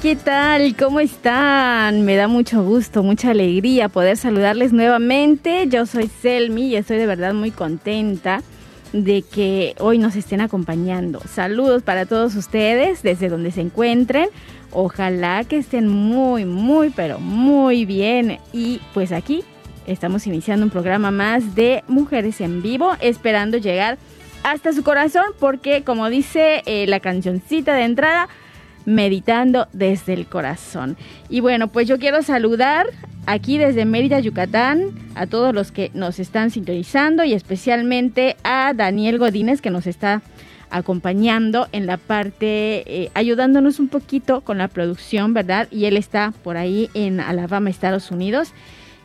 ¿qué tal? ¿Cómo están? Me da mucho gusto, mucha alegría poder saludarles nuevamente. Yo soy Selmi y estoy de verdad muy contenta de que hoy nos estén acompañando. Saludos para todos ustedes desde donde se encuentren. Ojalá que estén muy, muy, pero muy bien. Y pues aquí estamos iniciando un programa más de Mujeres en Vivo, esperando llegar hasta su corazón porque como dice eh, la cancioncita de entrada, meditando desde el corazón. Y bueno, pues yo quiero saludar aquí desde Mérida, Yucatán, a todos los que nos están sintonizando y especialmente a Daniel Godínez que nos está acompañando en la parte, eh, ayudándonos un poquito con la producción, ¿verdad? Y él está por ahí en Alabama, Estados Unidos.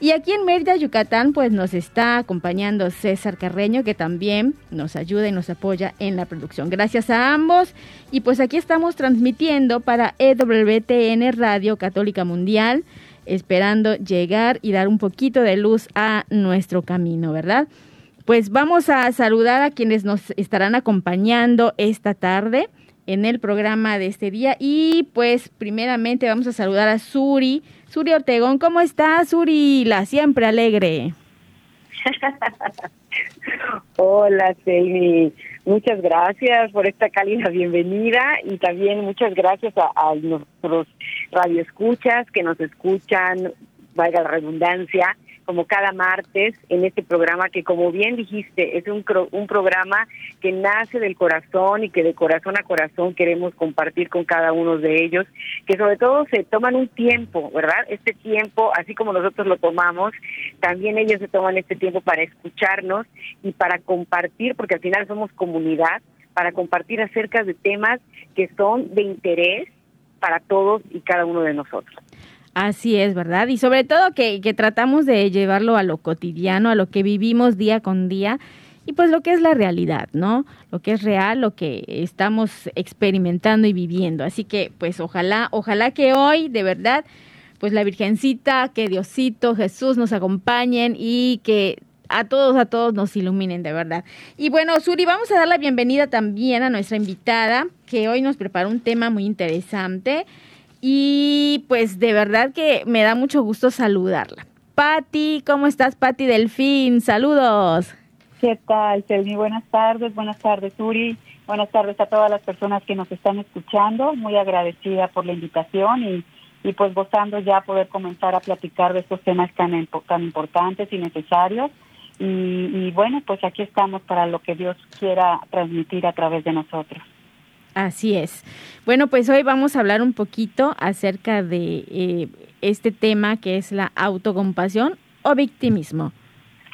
Y aquí en Mérida, Yucatán, pues nos está acompañando César Carreño, que también nos ayuda y nos apoya en la producción. Gracias a ambos. Y pues aquí estamos transmitiendo para EWTN Radio Católica Mundial, esperando llegar y dar un poquito de luz a nuestro camino, ¿verdad? Pues vamos a saludar a quienes nos estarán acompañando esta tarde en el programa de este día. Y pues primeramente vamos a saludar a Suri. Suri Ortegón, ¿cómo estás, Suri? La siempre alegre. Hola, Selmi. Muchas gracias por esta cálida bienvenida y también muchas gracias a, nuestros radioescuchas que nos escuchan, valga la redundancia, como cada martes en este programa que como bien dijiste es un, un programa que nace del corazón y que de corazón a corazón queremos compartir con cada uno de ellos, que sobre todo se toman un tiempo, ¿verdad? Este tiempo, así como nosotros lo tomamos, también ellos se toman este tiempo para escucharnos y para compartir, porque al final somos comunidad, para compartir acerca de temas que son de interés para todos y cada uno de nosotros. Así es, ¿verdad? Y sobre todo que, que, tratamos de llevarlo a lo cotidiano, a lo que vivimos día con día y pues lo que es la realidad, ¿no? Lo que es real, lo que estamos experimentando y viviendo. Así que pues ojalá, ojalá que hoy de verdad pues la Virgencita, que Diosito, Jesús nos acompañen y que a todos, a todos nos iluminen de verdad. Y bueno, Suri, vamos a dar la bienvenida también a nuestra invitada, que hoy nos preparó un tema muy interesante. Y pues de verdad que me da mucho gusto saludarla. Patti, ¿cómo estás, Patti Delfín? Saludos. ¿Qué tal, Selmi? Buenas tardes, buenas tardes, Uri. Buenas tardes a todas las personas que nos están escuchando. Muy agradecida por la invitación y, y pues gozando ya poder comenzar a platicar de estos temas tan, tan importantes y necesarios. Y, y bueno, pues aquí estamos para lo que Dios quiera transmitir a través de nosotros. Así es. Bueno, pues hoy vamos a hablar un poquito acerca de eh, este tema que es la autocompasión o victimismo.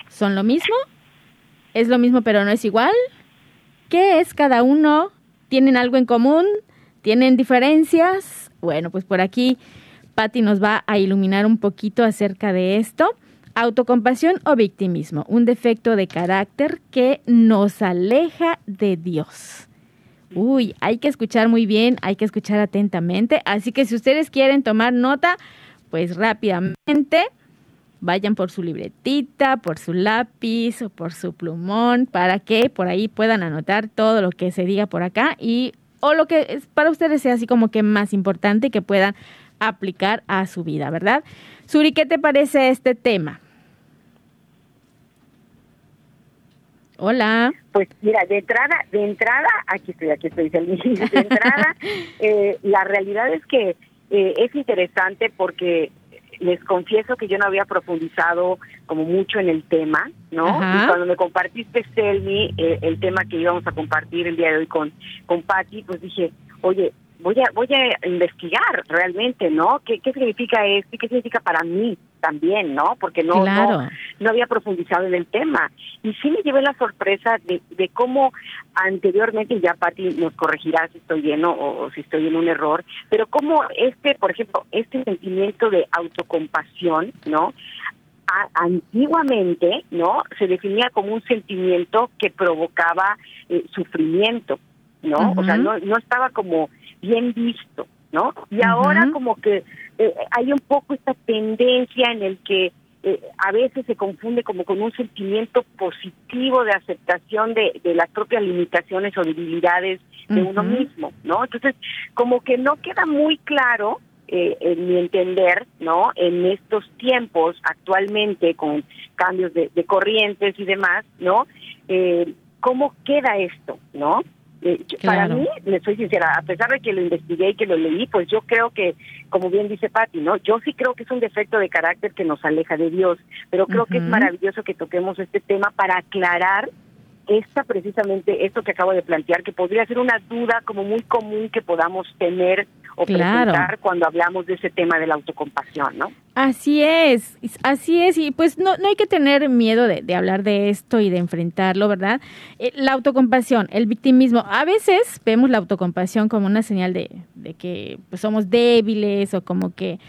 ¿Son lo mismo? ¿Es lo mismo pero no es igual? ¿Qué es cada uno? ¿Tienen algo en común? ¿Tienen diferencias? Bueno, pues por aquí Patti nos va a iluminar un poquito acerca de esto. Autocompasión o victimismo, un defecto de carácter que nos aleja de Dios. Uy, hay que escuchar muy bien, hay que escuchar atentamente. Así que si ustedes quieren tomar nota, pues rápidamente vayan por su libretita, por su lápiz o por su plumón para que por ahí puedan anotar todo lo que se diga por acá y o lo que es para ustedes sea así como que más importante que puedan aplicar a su vida, ¿verdad? Suri, ¿qué te parece este tema? Hola. Pues mira, de entrada, de entrada, aquí estoy, aquí estoy, de entrada, eh, la realidad es que eh, es interesante porque les confieso que yo no había profundizado como mucho en el tema, ¿no? Y cuando me compartiste, Selmi, eh, el tema que íbamos a compartir el día de hoy con, con Patti, pues dije, oye, voy a voy a investigar realmente, ¿no? ¿Qué, qué significa esto y qué significa para mí también, ¿no? Porque no, no, no había profundizado en el tema. Y sí me llevé la sorpresa de, de cómo anteriormente, ya Patti nos corregirá si estoy bien o, si estoy en un error, pero cómo este, por ejemplo, este sentimiento de autocompasión, ¿no? antiguamente, ¿no? Se definía como un sentimiento que provocaba eh, sufrimiento, ¿no? O sea, no, no estaba como bien visto, ¿no? Y ahora como que eh, hay un poco esta tendencia en el que eh, a veces se confunde como con un sentimiento positivo de aceptación de, de las propias limitaciones o debilidades de uno mismo, ¿no? Entonces, como que no queda muy claro, eh, en mi entender, ¿no? En estos tiempos actualmente con cambios de, de corrientes y demás, ¿no? Eh, ¿Cómo queda esto, no? Eh, para mí, le soy sincera, a pesar de que lo investigué y que lo leí, pues yo creo que, como bien dice Patti, ¿no? Yo sí creo que es un defecto de carácter que nos aleja de Dios, pero creo que es maravilloso que toquemos este tema para aclarar esta precisamente, esto que acabo de plantear, que podría ser una duda como muy común que podamos tener o presentar cuando hablamos de ese tema de la autocompasión, ¿no? Así es, así es, y pues no, no hay que tener miedo de, de hablar de esto y de enfrentarlo, ¿verdad? Eh, la autocompasión, el victimismo, a veces vemos la autocompasión como una señal de, de que pues, somos débiles o como que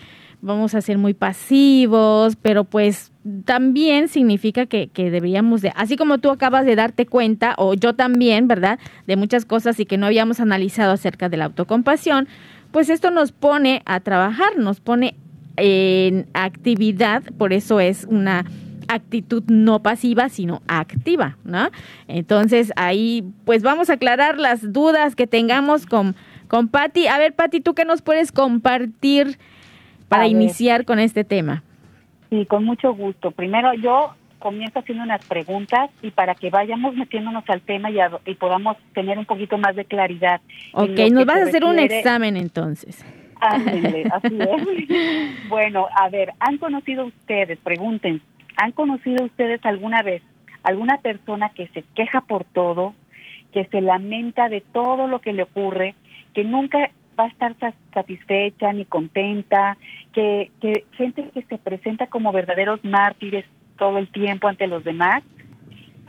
vamos a ser muy pasivos, pero pues también significa que, que, deberíamos de, así como tú acabas de darte cuenta, o yo también, ¿verdad?, de muchas cosas y que no habíamos analizado acerca de la autocompasión, pues esto nos pone a trabajar, nos pone en actividad, por eso es una actitud no pasiva, sino activa, ¿no? Entonces ahí, pues vamos a aclarar las dudas que tengamos con, con Patti. A ver, Patti, ¿tú qué nos puedes compartir para iniciar con este tema? Sí, con mucho gusto. Primero yo comienzo haciendo unas preguntas y para que vayamos metiéndonos al tema y, y podamos tener un poquito más de claridad. Ok, nos vas a hacer un examen entonces. así es. bueno, a ver, ¿han conocido ustedes, pregunten, ¿han conocido ustedes alguna vez alguna persona que se queja por todo, que se lamenta de todo lo que le ocurre, que nunca va a estar satisfecha ni contenta, que, que gente que se presenta como verdaderos mártires todo el tiempo ante los demás.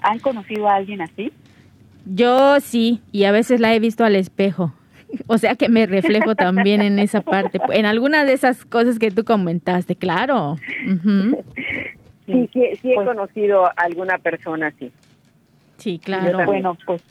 ¿Han conocido a alguien así? Yo sí, y a veces la he visto al espejo. O sea que me reflejo también en esa parte, en alguna de esas cosas que tú comentaste, claro. Sí, sí, sí, he pues conocido a alguna así. sí. Sí, claro. Bueno, pues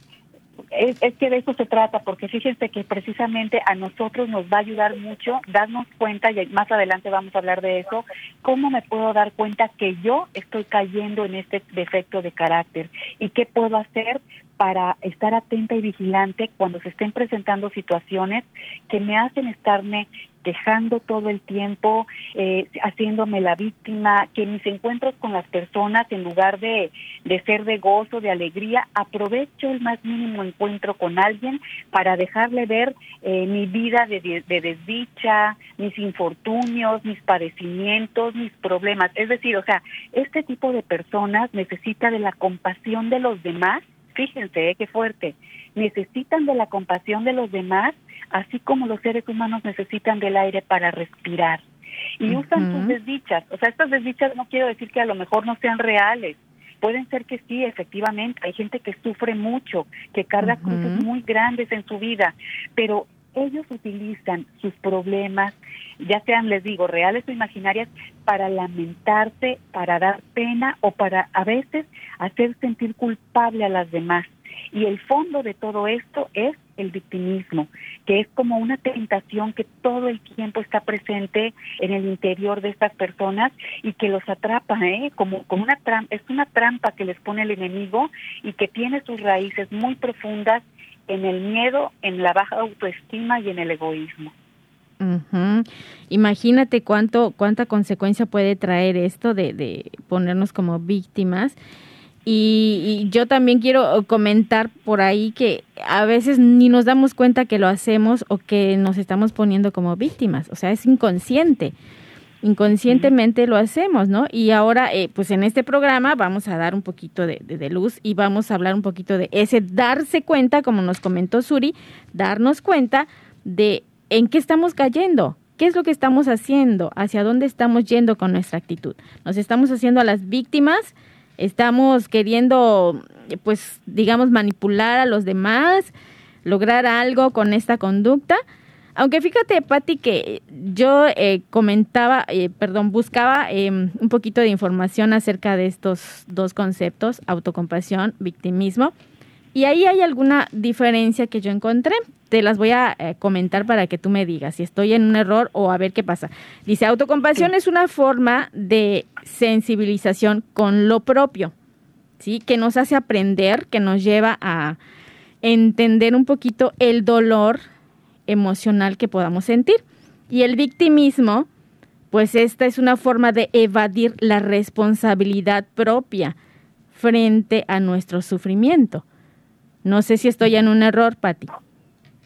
es, que de eso se trata, porque fíjense que precisamente a nosotros nos va a ayudar mucho darnos cuenta, y más adelante vamos a hablar de eso, cómo me puedo dar cuenta que yo estoy cayendo en este defecto de carácter y qué puedo hacer para estar atenta y vigilante cuando se estén presentando situaciones que me hacen estarme quejando todo el tiempo, eh, haciéndome la víctima, que mis encuentros con las personas, en lugar de, de ser de gozo, de alegría, aprovecho el más mínimo encuentro con alguien para dejarle ver eh, mi vida de, de desdicha, mis infortunios, mis padecimientos, mis problemas. Es decir, o sea, este tipo de personas necesita de la compasión de los demás fíjense, eh, qué fuerte, necesitan de la compasión de los demás, así como los seres humanos necesitan del aire para respirar. Y usan sus desdichas. O sea, estas desdichas no quiero decir que a lo mejor no sean reales. Pueden ser que sí, efectivamente. Hay gente que sufre mucho, que carga cruces muy grandes en su vida, pero ellos utilizan sus problemas, ya sean, les digo, reales o imaginarias, para lamentarse, para dar pena o para a veces hacer sentir culpable a las demás. Y el fondo de todo esto es el victimismo, que es como una tentación que todo el tiempo está presente en el interior de estas personas y que los atrapa, ¿eh? como, como una es una trampa que les pone el enemigo y que tiene sus raíces muy profundas en el miedo, en la baja autoestima y en el egoísmo. Imagínate cuánto, cuánta consecuencia puede traer esto de ponernos como víctimas. Y, yo también quiero comentar por ahí que a veces ni nos damos cuenta que lo hacemos o que nos estamos poniendo como víctimas, o sea, es inconsciente. inconscientemente lo hacemos, ¿no? Y ahora, eh, pues en este programa vamos a dar un poquito de, de, luz y vamos a hablar un poquito de ese darse cuenta, como nos comentó Suri, darnos cuenta de en qué estamos cayendo, qué es lo que estamos haciendo, hacia dónde estamos yendo con nuestra actitud. Nos estamos haciendo a las víctimas, estamos queriendo, pues, digamos, manipular a los demás, lograr algo con esta conducta. Aunque fíjate, Patti, que yo eh, comentaba, eh, perdón, buscaba em, un poquito de información acerca de estos dos conceptos, autocompasión, victimismo, y ahí hay alguna diferencia que yo encontré. Te las voy a eh, comentar para que tú me digas si estoy en un error o a ver qué pasa. Dice, autocompasión es una forma de sensibilización con lo propio, ¿sí? Que nos hace aprender, que nos lleva a entender un poquito el dolor emocional que podamos sentir. Y el victimismo, pues esta es una forma de evadir la responsabilidad propia frente a nuestro sufrimiento. No sé si estoy en un error, Patti.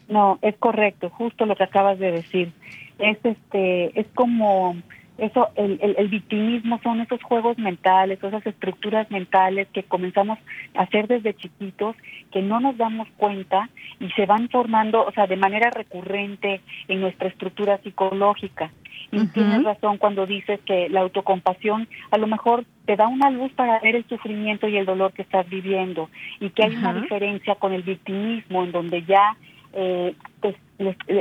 No, es correcto, justo lo que acabas de decir. Es este, es como eso, el, el, victimismo son esos juegos mentales, esas estructuras mentales que comenzamos a hacer desde chiquitos, que no nos damos cuenta y se van formando, o sea, de manera recurrente en nuestra estructura psicológica. Y tienes razón cuando dices que la autocompasión a lo mejor te da una luz para ver el sufrimiento y el dolor que estás viviendo. Y que hay una diferencia con el victimismo en donde ya eh, pues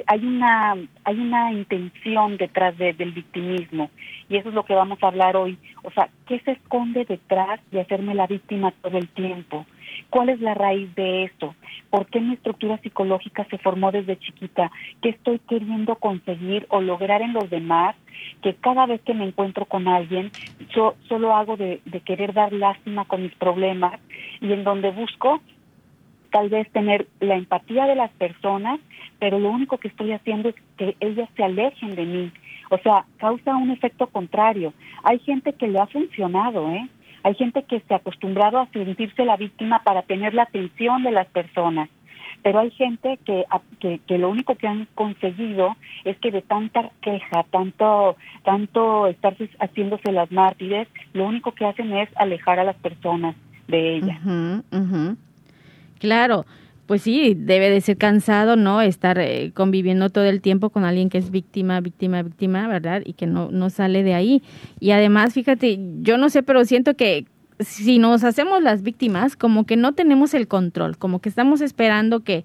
hay una hay una intención detrás del victimismo. Y eso es lo que vamos a hablar hoy. O sea qué se esconde detrás de hacerme la víctima todo el tiempo cuál es la raíz de esto por qué mi estructura psicológica se formó desde chiquita qué estoy queriendo conseguir o lograr en los demás que cada vez que me encuentro con alguien yo solo hago de, querer dar lástima con mis problemas y en donde busco tal vez tener la empatía de las personas, pero lo único que estoy haciendo es que ellas se alejen de mí. O sea, causa un efecto contrario. Hay gente que le ha funcionado, ¿eh? Hay gente que se ha acostumbrado a sentirse la víctima para tener la atención de las personas. Pero hay gente que, que, lo único que han conseguido es que de tanta queja, tanto, tanto estar haciéndose las mártires, lo único que hacen es alejar a las personas de ellas. Claro, pues sí, debe de ser cansado, ¿no? Estar eh, conviviendo todo el tiempo con alguien que es víctima, víctima, víctima, ¿verdad? Y que no, no sale de ahí. Y además, fíjate, yo no sé, pero siento que si nos hacemos las víctimas, como que no tenemos el control, como que estamos esperando que,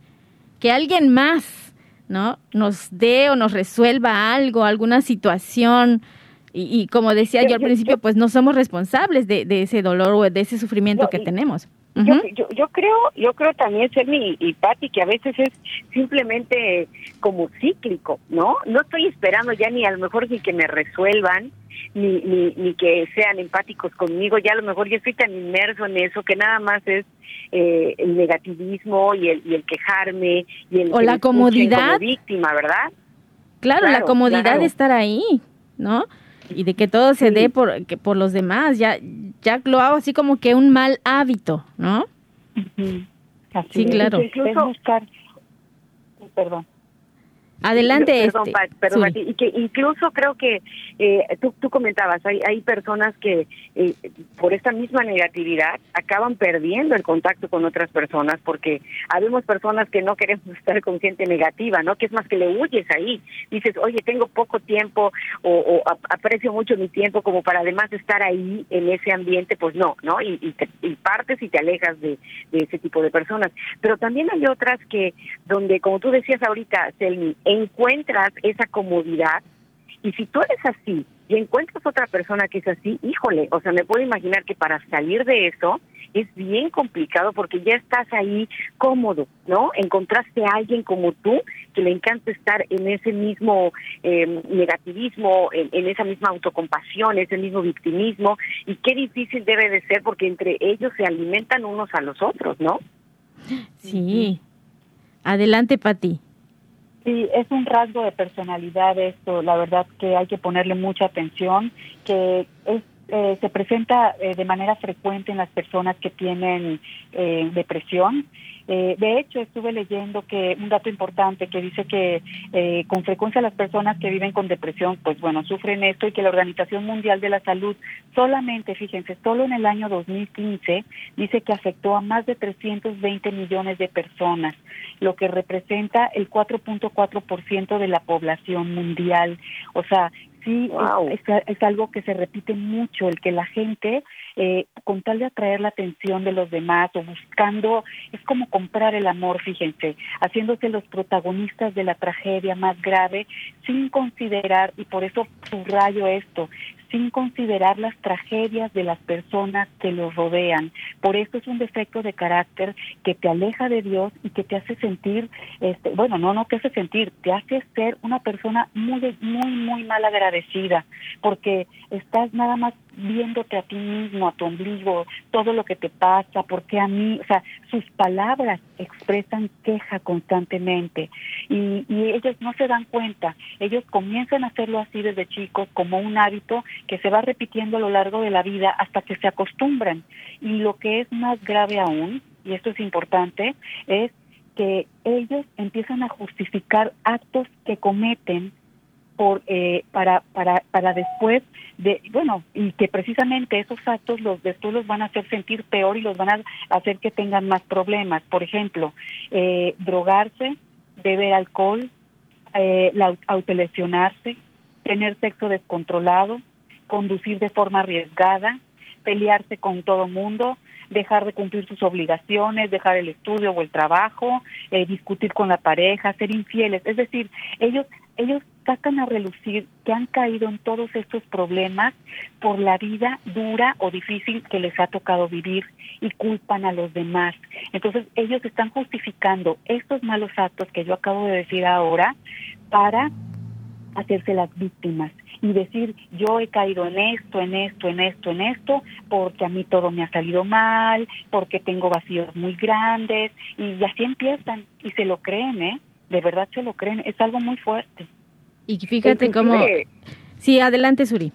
que alguien más, ¿no? Nos dé o nos resuelva algo, alguna situación. Y, como decía yo, al principio, pues no somos responsables de, de ese dolor o de ese sufrimiento que tenemos yo, yo, creo, yo creo también, Sermi y, Patti, que a veces es simplemente como cíclico, ¿no? No estoy esperando ya ni a lo mejor ni que me resuelvan, ni, ni, ni que sean empáticos conmigo, ya a lo mejor yo estoy tan inmerso en eso que nada más es eh, el negativismo y el, y el quejarme y el... O la comodidad. víctima, ¿verdad? Claro, la comodidad de estar ahí, ¿no? Y de que todo se dé por, que por los demás. Ya, ya lo hago así como que un mal hábito, ¿no? sí, claro. buscar, perdón. Adelante. Perdón, este, perdón y que incluso creo que eh, tú, tú comentabas, hay, hay personas que eh, por esta misma negatividad acaban perdiendo el contacto con otras personas porque habemos personas que no queremos estar con gente negativa, ¿no? Que es más que le huyes ahí. Dices, oye, tengo poco tiempo o, aprecio mucho mi tiempo como para además estar ahí en ese ambiente, pues no, ¿no? Y, y, partes y te alejas de, de ese tipo de personas. Pero también hay otras que donde, como tú decías ahorita, Selmi, encuentras esa comodidad y si tú eres así y encuentras otra persona que es así, híjole, o sea, me puedo imaginar que para salir de eso es bien complicado porque ya estás ahí cómodo, ¿no? Encontraste a alguien como tú que le encanta estar en ese mismo em, negativismo, en, en, esa misma autocompasión, ese mismo victimismo, y qué difícil debe de ser porque entre ellos se alimentan unos a los otros, ¿no? Sí. Adelante, Pati. Sí, es un rasgo de personalidad esto, la verdad que hay que ponerle mucha atención, que es eh, se presenta eh, de manera frecuente en las personas que tienen eh, depresión. de hecho, estuve leyendo que un dato importante que dice que con frecuencia las personas que viven con depresión, pues bueno, sufren esto y que la Organización Mundial de la Salud solamente, fíjense, solo en el año 2015 dice que afectó a más de 320 millones de personas, lo que representa el 4.4% de la población mundial. O sea, Sí, es, algo que se repite mucho, el que la gente, eh, con tal de atraer la atención de los demás o buscando, es como comprar el amor, fíjense, haciéndose los protagonistas de la tragedia más grave sin considerar, y por eso subrayo esto, sin considerar las tragedias de las personas que los rodean. Por eso es un defecto de carácter que te aleja de Dios y que te hace sentir, este, bueno, no, no te hace sentir, te hace ser una persona muy, muy, muy mal agradecida, porque estás nada más viéndote a ti mismo, a tu ombligo, todo lo que te pasa, porque a mí, o sea, sus palabras expresan queja constantemente y, y ellos no se dan cuenta, ellos comienzan a hacerlo así desde chicos como un hábito que se va repitiendo a lo largo de la vida hasta que se acostumbran. Y lo que es más grave aún, y esto es importante, es que ellos empiezan a justificar actos que cometen por eh, para para para después de bueno y que precisamente esos actos los después los van a hacer sentir peor y los van a hacer que tengan más problemas por ejemplo eh, drogarse beber alcohol eh, autolesionarse tener sexo descontrolado conducir de forma arriesgada pelearse con todo mundo dejar de cumplir sus obligaciones, dejar el estudio o el trabajo, eh, discutir con la pareja, ser infieles. Es decir, ellos ellos sacan a relucir que han caído en todos estos problemas por la vida dura o difícil que les ha tocado vivir y culpan a los demás. Entonces ellos están justificando estos malos actos que yo acabo de decir ahora para hacerse las víctimas y decir yo he caído en esto, en esto, en esto, en esto, porque a mí todo me ha salido mal, porque tengo vacíos muy grandes y así empiezan y se lo creen, ¿eh? De verdad se lo creen, es algo muy fuerte. Y fíjate cómo... Sí, adelante, Suri.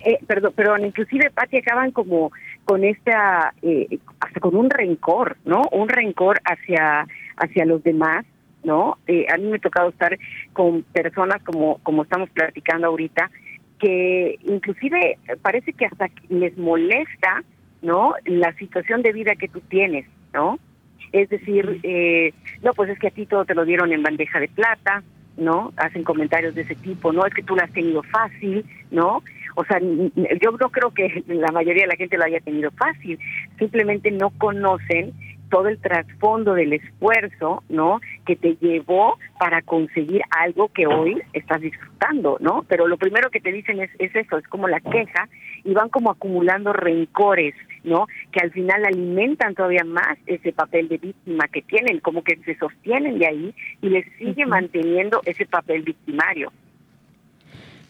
Eh, perdón, pero inclusive, Pati, acaban como con esta, eh, hasta con un rencor, ¿no? Un rencor hacia, hacia los demás, ¿no? Eh, a mí me ha tocado estar con personas como, como estamos platicando ahorita, que inclusive parece que hasta les molesta, ¿no? La situación de vida que tú tienes, ¿no? Es decir, eh, no, pues es que a ti todo te lo dieron en bandeja de plata, ¿no? Hacen comentarios de ese tipo, no es que tú lo has tenido fácil, ¿no? O sea, yo no creo que la mayoría de la gente lo haya tenido fácil, simplemente no conocen todo el trasfondo del esfuerzo, ¿no? Que te llevó para conseguir algo que hoy estás disfrutando, ¿no? Pero lo primero que te dicen es, es eso, es como la queja y van como acumulando rencores, ¿no? Que al final alimentan todavía más ese papel de víctima que tienen, como que se sostienen de ahí y les sigue manteniendo ese papel victimario.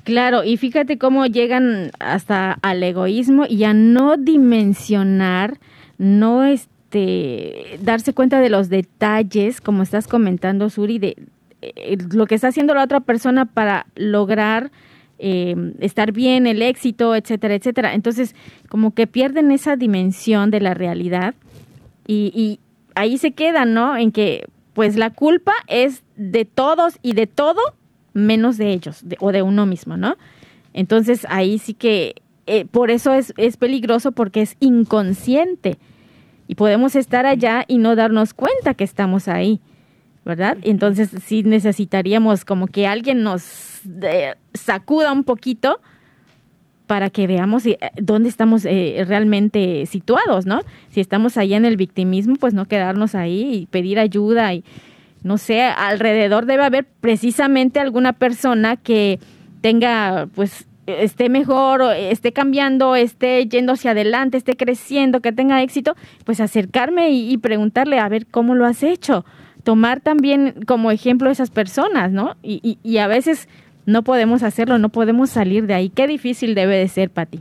Claro, y fíjate cómo llegan hasta al egoísmo y a no dimensionar, no es este, darse cuenta de los detalles, como estás comentando, Suri, de eh, lo que está haciendo la otra persona para lograr em, estar bien, el éxito, etcétera, etcétera. Entonces, como que pierden esa dimensión de la realidad y, ahí se quedan, ¿no? En que, pues, la culpa es de todos y de todo menos de ellos o de uno mismo, ¿no? Entonces, ahí sí que, eh, por eso es, es peligroso porque es inconsciente y podemos estar allá y no darnos cuenta que estamos ahí, ¿verdad? Entonces sí necesitaríamos como que alguien nos eh, sacuda un poquito para que veamos eh, dónde estamos eh, realmente situados, ¿no? Si estamos allá en el victimismo, pues no quedarnos ahí y pedir ayuda y no sé, alrededor debe haber precisamente alguna persona que tenga pues esté mejor, esté cambiando, esté yendo hacia adelante, esté creciendo, que tenga éxito, pues acercarme y, preguntarle a ver cómo lo has hecho. Tomar también como ejemplo esas personas, ¿no? Y, y, a veces no podemos hacerlo, no podemos salir de ahí. Qué difícil debe de ser, Pati.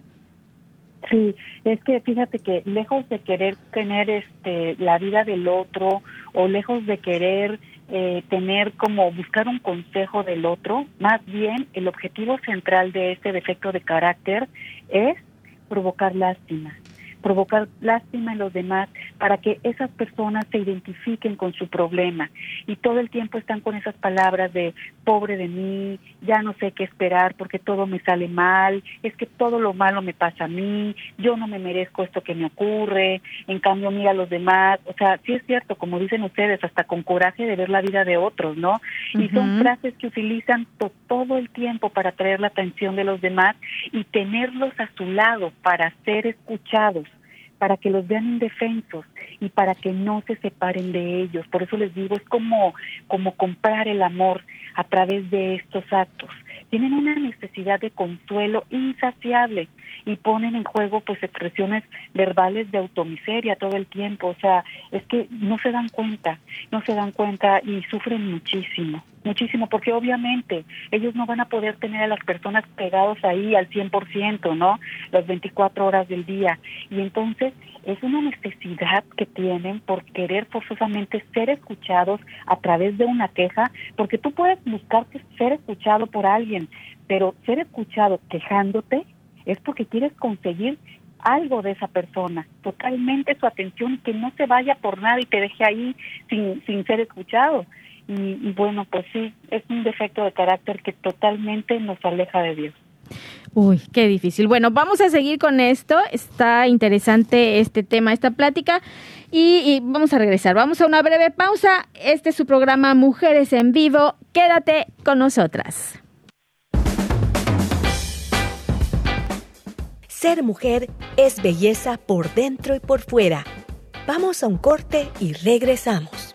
Sí, es que fíjate que lejos de querer tener este la vida del otro o lejos de querer eh, tener como buscar un consejo del otro, más bien el objetivo central de este defecto de carácter es provocar lástima provocar lástima en los demás para que esas personas se identifiquen con su problema. Y todo el tiempo están con esas palabras de pobre de mí, ya no sé qué esperar porque todo me sale mal, es que todo lo malo me pasa a mí, yo no me merezco esto que me ocurre, en cambio mira a los demás, o sea, sí es cierto, como dicen ustedes, hasta con coraje de ver la vida de otros, ¿no? Y son frases que utilizan todo el tiempo para atraer la atención de los demás y tenerlos a su lado para ser escuchados para que los vean indefensos y para que no se separen de ellos. Por eso les digo, es como, como comprar el amor a través de estos actos. Tienen una necesidad de consuelo insaciable y ponen en juego pues expresiones verbales de automiseria todo el tiempo. O sea, es que no se dan cuenta, no se dan cuenta y sufren muchísimo muchísimo, porque obviamente ellos no van a poder tener a las personas pegados ahí al 100%, ¿no? Las 24 horas del día. Y entonces es una necesidad que tienen por querer forzosamente ser escuchados a través de una queja, porque tú puedes buscar ser escuchado por alguien, pero ser escuchado quejándote es porque quieres conseguir algo de esa persona, totalmente su atención, que no se vaya por nada y te deje ahí sin, sin ser escuchado. Y, bueno, pues sí, es un defecto de carácter que totalmente nos aleja de Dios. Uy, qué difícil. Bueno, vamos a seguir con esto. Está interesante este tema, esta plática. Y, y, vamos a regresar. Vamos a una breve pausa. Este es su programa Mujeres en Vivo. Quédate con nosotras. Ser mujer es belleza por dentro y por fuera. Vamos a un corte y regresamos.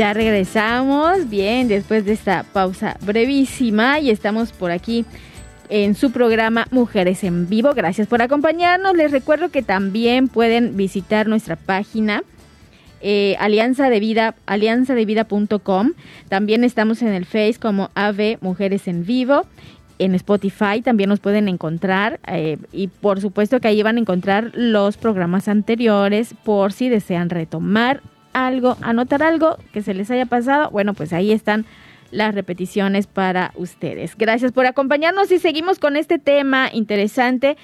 Ya regresamos, bien, después de esta pausa brevísima y estamos por aquí en su programa Mujeres en Vivo. Gracias por acompañarnos. Les recuerdo que también pueden visitar nuestra página eh, Alianza de Vida, alianzadevida.com. También estamos en el Face como AV Mujeres en Vivo. En Spotify también nos pueden encontrar eh, y por supuesto que ahí van a encontrar los programas anteriores por si desean retomar algo, anotar algo que se les haya pasado, bueno, pues ahí están las repeticiones para ustedes. Gracias por acompañarnos y seguimos con este tema interesante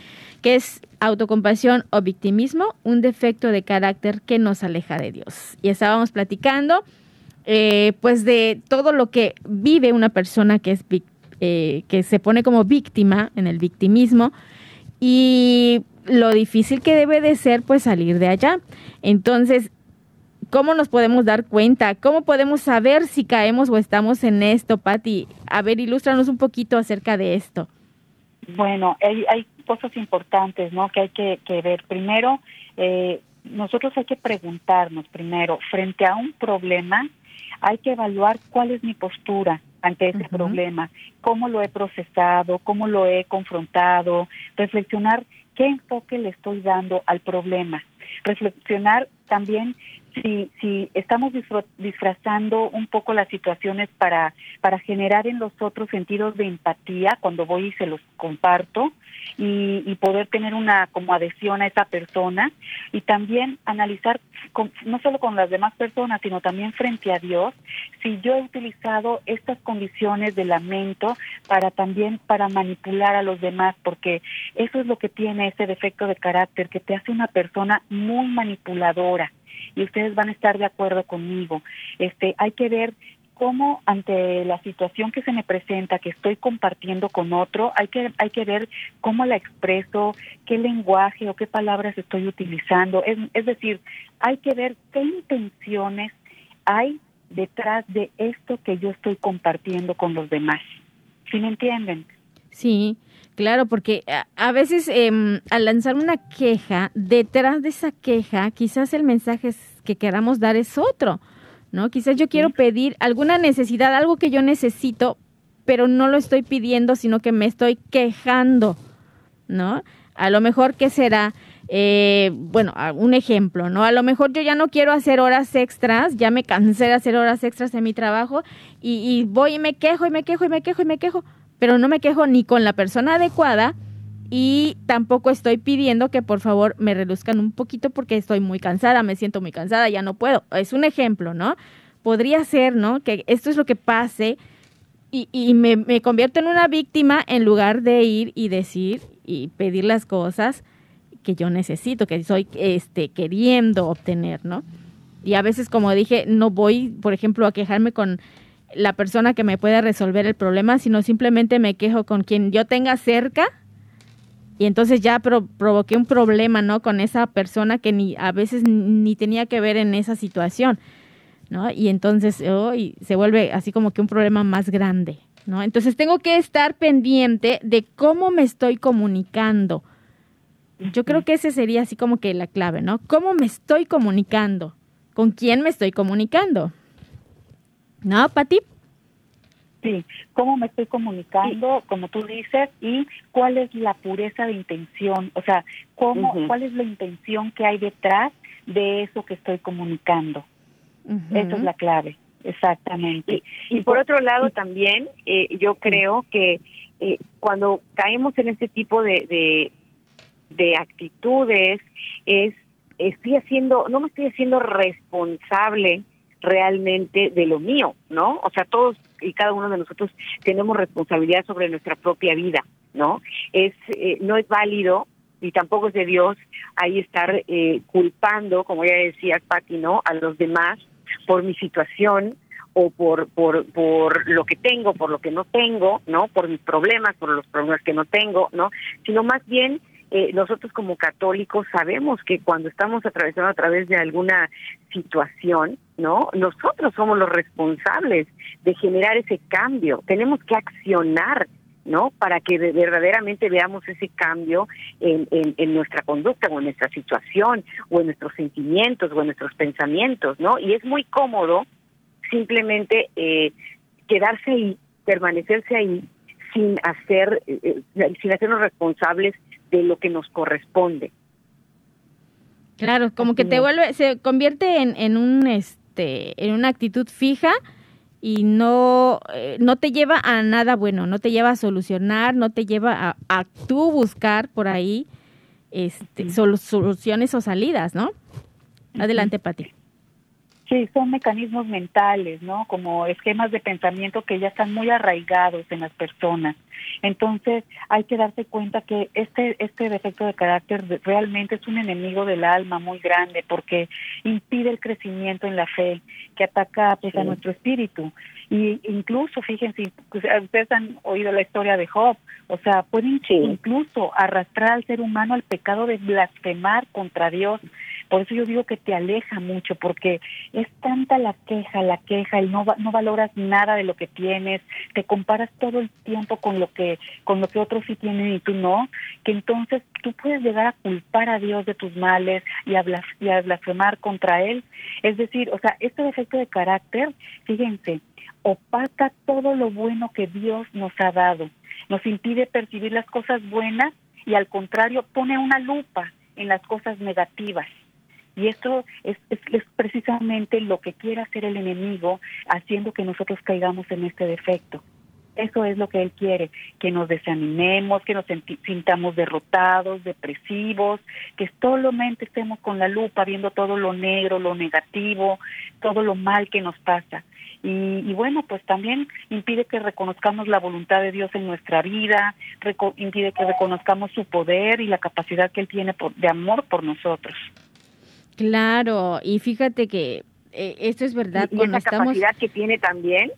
que es autocompasión o victimismo, un defecto de carácter que nos aleja de Dios. Y estábamos platicando eh, pues de todo lo que vive una persona que es eh, que se pone como víctima en el victimismo y lo difícil que debe de ser pues salir de allá. Entonces, ¿Cómo nos podemos dar cuenta? ¿Cómo podemos saber si caemos o estamos en esto, Patti? A ver, ilústranos un poquito acerca de esto. Bueno, hay, hay cosas importantes, ¿no? Que hay que, ver. Primero, eh, nosotros hay que preguntarnos primero, frente a un problema, hay que evaluar cuál es mi postura ante ese problema, cómo lo he procesado, cómo lo he confrontado, reflexionar qué enfoque le estoy dando al problema, reflexionar también si, si estamos disfrazando un poco las situaciones para, para generar en los otros sentidos de empatía cuando voy y se los comparto y, y poder tener una como adhesión a esa persona y también analizar no solo con las demás personas sino también frente a Dios si yo he utilizado estas condiciones de lamento para también para manipular a los demás, porque eso es lo que tiene ese defecto de carácter, que te hace una persona muy manipuladora y ustedes van a estar de acuerdo conmigo. Este, hay que ver cómo ante la situación que se me presenta, que estoy compartiendo con otro, hay que, hay que ver cómo la expreso, qué lenguaje o qué palabras estoy utilizando. Es, es decir, hay que ver qué intenciones hay detrás de esto que yo estoy compartiendo con los demás. ¿Sí me entienden? Sí, claro, porque a, veces em, al lanzar una queja, detrás de esa queja, quizás el mensaje que queramos dar es otro. ¿no? Quizás yo quiero pedir alguna necesidad, algo que yo necesito, pero no lo estoy pidiendo, sino que me estoy quejando, ¿no? A lo mejor, ¿qué será? Eh, bueno, un ejemplo, ¿no? A lo mejor yo ya no quiero hacer horas extras, ya me cansé de hacer horas extras en mi trabajo y, y voy y me quejo y me quejo y me quejo y me quejo, pero no me quejo ni con la persona adecuada y tampoco estoy pidiendo que por favor me reduzcan un poquito porque estoy muy cansada, me siento muy cansada, ya no puedo. Es un ejemplo, ¿no? Podría ser, ¿no? Que esto es lo que pase y, y me, me convierto en una víctima en lugar de ir y decir y pedir las cosas que yo necesito, que estoy este, queriendo obtener, ¿no? Y a veces, como dije, no voy, por ejemplo, a quejarme con la persona que me pueda resolver el problema, sino simplemente me quejo con quien yo tenga cerca y entonces ya provoqué un problema, ¿no? Con esa persona que ni a veces ni tenía que ver en esa situación, ¿no? Y entonces se vuelve así como que un problema más grande, ¿no? Entonces tengo que estar pendiente de cómo me estoy comunicando. Yo creo que ese sería así como que la clave, ¿no? ¿Cómo me estoy comunicando? ¿Con quién me estoy comunicando? ¿No, Pati? Sí, cómo me estoy comunicando, como tú dices, y cuál es la pureza de intención, o sea, cómo, cuál es la intención que hay detrás de eso que estoy comunicando. Esa es la clave, exactamente. Y, por otro lado también, eh, yo creo que eh, cuando caemos en este tipo de, de, de actitudes, es estoy haciendo, no me estoy haciendo responsable realmente de lo mío, ¿no? O sea, todos y cada uno de nosotros tenemos responsabilidad sobre nuestra propia vida, ¿no? Es eh, no es válido y tampoco es de Dios ahí estar eh, culpando, como ya decía Patti, ¿no? A los demás por mi situación o por, por, por lo que tengo, por lo que no tengo, ¿no? Por mis problemas, por los problemas que no tengo, ¿no? Sino más bien eh, nosotros como católicos sabemos que cuando estamos atravesando a través de alguna situación, ¿no? Nosotros somos los responsables de generar ese cambio. Tenemos que accionar, ¿no? Para que verdaderamente veamos ese cambio en, en, nuestra conducta o en nuestra situación o en nuestros sentimientos o en nuestros pensamientos, ¿no? Y es muy cómodo simplemente eh, quedarse ahí, permanecerse ahí sin hacer, eh, sin hacernos responsables de lo que nos corresponde. Claro, como que te vuelve, se convierte en, en un este, en una actitud fija y no, eh, no te lleva a nada bueno, no te lleva a solucionar, no te lleva a, a tú buscar por ahí este, soluciones o salidas, ¿no? Adelante, Pati. Sí, son mecanismos mentales, ¿no? Como esquemas de pensamiento que ya están muy arraigados en las personas. Entonces, hay que darse cuenta que este este defecto de carácter realmente es un enemigo del alma muy grande porque impide el crecimiento en la fe, que ataca pues, a nuestro espíritu. Y incluso, fíjense, pues, ustedes han oído la historia de Job, o sea, pueden incluso arrastrar al ser humano al pecado de blasfemar contra Dios. Por eso yo digo que te aleja mucho, porque es tanta la queja, la queja, y no, no valoras nada de lo que tienes, te comparas todo el tiempo con lo que con lo que otros sí tienen y tú no, que entonces tú puedes llegar a culpar a Dios de tus males y a, y a blasfemar contra Él. Es decir, o sea, este defecto de carácter, fíjense, opaca todo lo bueno que Dios nos ha dado, nos impide percibir las cosas buenas y al contrario pone una lupa en las cosas negativas. Y esto es, es, precisamente lo que quiere hacer el enemigo, haciendo que nosotros caigamos en este defecto. Eso es lo que él quiere, que nos desanimemos, que nos sintamos derrotados, depresivos, que solamente estemos con la lupa viendo todo lo negro, lo negativo, todo lo mal que nos pasa. y, bueno, pues también impide que reconozcamos la voluntad de Dios en nuestra vida, impide que reconozcamos su poder y la capacidad que Él tiene por, de amor por nosotros. Claro, y fíjate que eh, esto es verdad. Y, esa capacidad que tiene también